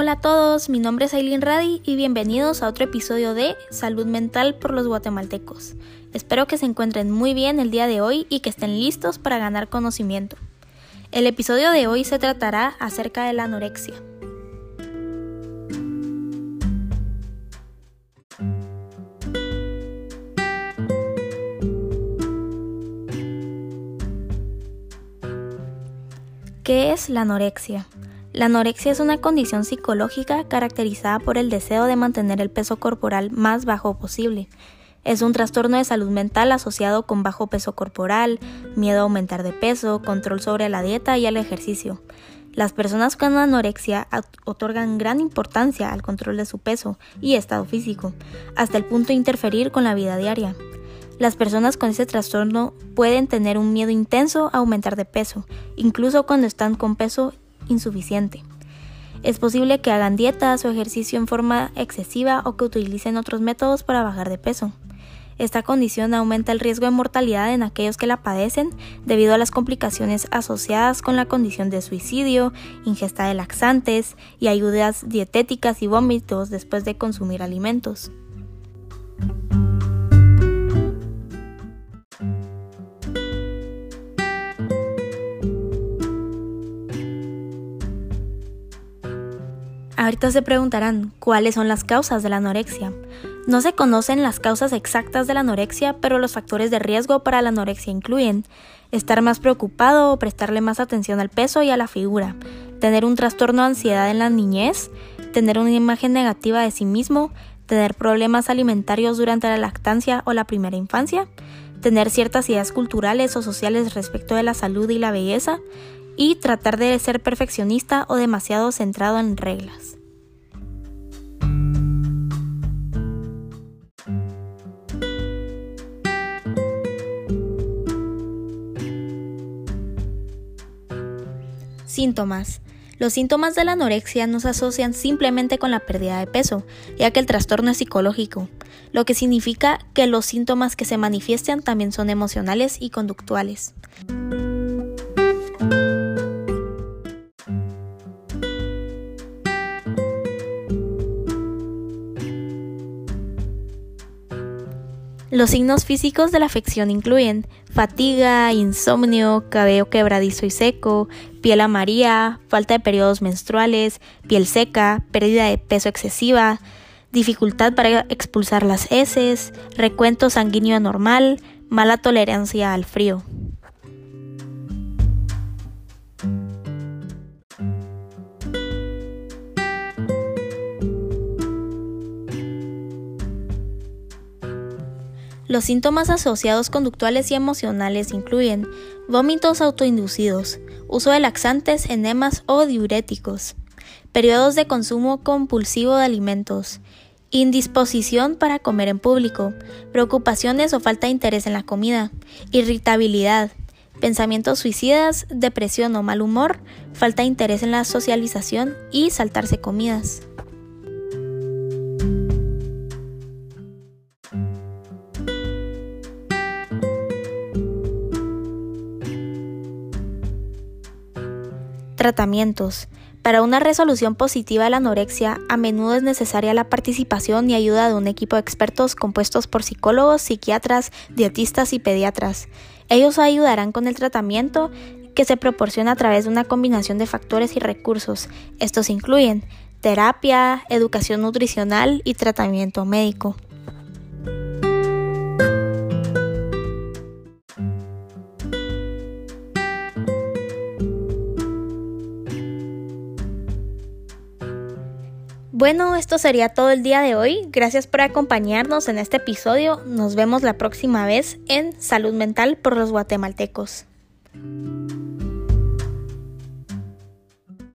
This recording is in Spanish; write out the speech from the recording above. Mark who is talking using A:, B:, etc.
A: Hola a todos, mi nombre es Aileen Radi y bienvenidos a otro episodio de Salud Mental por los guatemaltecos. Espero que se encuentren muy bien el día de hoy y que estén listos para ganar conocimiento. El episodio de hoy se tratará acerca de la anorexia. ¿Qué es la anorexia? La anorexia es una condición psicológica caracterizada por el deseo de mantener el peso corporal más bajo posible. Es un trastorno de salud mental asociado con bajo peso corporal, miedo a aumentar de peso, control sobre la dieta y el ejercicio. Las personas con anorexia otorgan gran importancia al control de su peso y estado físico, hasta el punto de interferir con la vida diaria. Las personas con ese trastorno pueden tener un miedo intenso a aumentar de peso, incluso cuando están con peso insuficiente. Es posible que hagan dietas o ejercicio en forma excesiva o que utilicen otros métodos para bajar de peso. Esta condición aumenta el riesgo de mortalidad en aquellos que la padecen debido a las complicaciones asociadas con la condición de suicidio, ingesta de laxantes y ayudas dietéticas y vómitos después de consumir alimentos. Ahorita se preguntarán cuáles son las causas de la anorexia. No se conocen las causas exactas de la anorexia, pero los factores de riesgo para la anorexia incluyen estar más preocupado o prestarle más atención al peso y a la figura, tener un trastorno de ansiedad en la niñez, tener una imagen negativa de sí mismo, tener problemas alimentarios durante la lactancia o la primera infancia, tener ciertas ideas culturales o sociales respecto de la salud y la belleza, y tratar de ser perfeccionista o demasiado centrado en reglas. Síntomas. Los síntomas de la anorexia no se asocian simplemente con la pérdida de peso, ya que el trastorno es psicológico, lo que significa que los síntomas que se manifiestan también son emocionales y conductuales. Los signos físicos de la afección incluyen fatiga, insomnio, cabello quebradizo y seco, piel amarilla, falta de periodos menstruales, piel seca, pérdida de peso excesiva, dificultad para expulsar las heces, recuento sanguíneo anormal, mala tolerancia al frío. Los síntomas asociados conductuales y emocionales incluyen vómitos autoinducidos, uso de laxantes, enemas o diuréticos, periodos de consumo compulsivo de alimentos, indisposición para comer en público, preocupaciones o falta de interés en la comida, irritabilidad, pensamientos suicidas, depresión o mal humor, falta de interés en la socialización y saltarse comidas. Tratamientos. Para una resolución positiva de la anorexia, a menudo es necesaria la participación y ayuda de un equipo de expertos compuestos por psicólogos, psiquiatras, dietistas y pediatras. Ellos ayudarán con el tratamiento que se proporciona a través de una combinación de factores y recursos. Estos incluyen terapia, educación nutricional y tratamiento médico. Bueno, esto sería todo el día de hoy. Gracias por acompañarnos en este episodio. Nos vemos la próxima vez en Salud Mental por los guatemaltecos.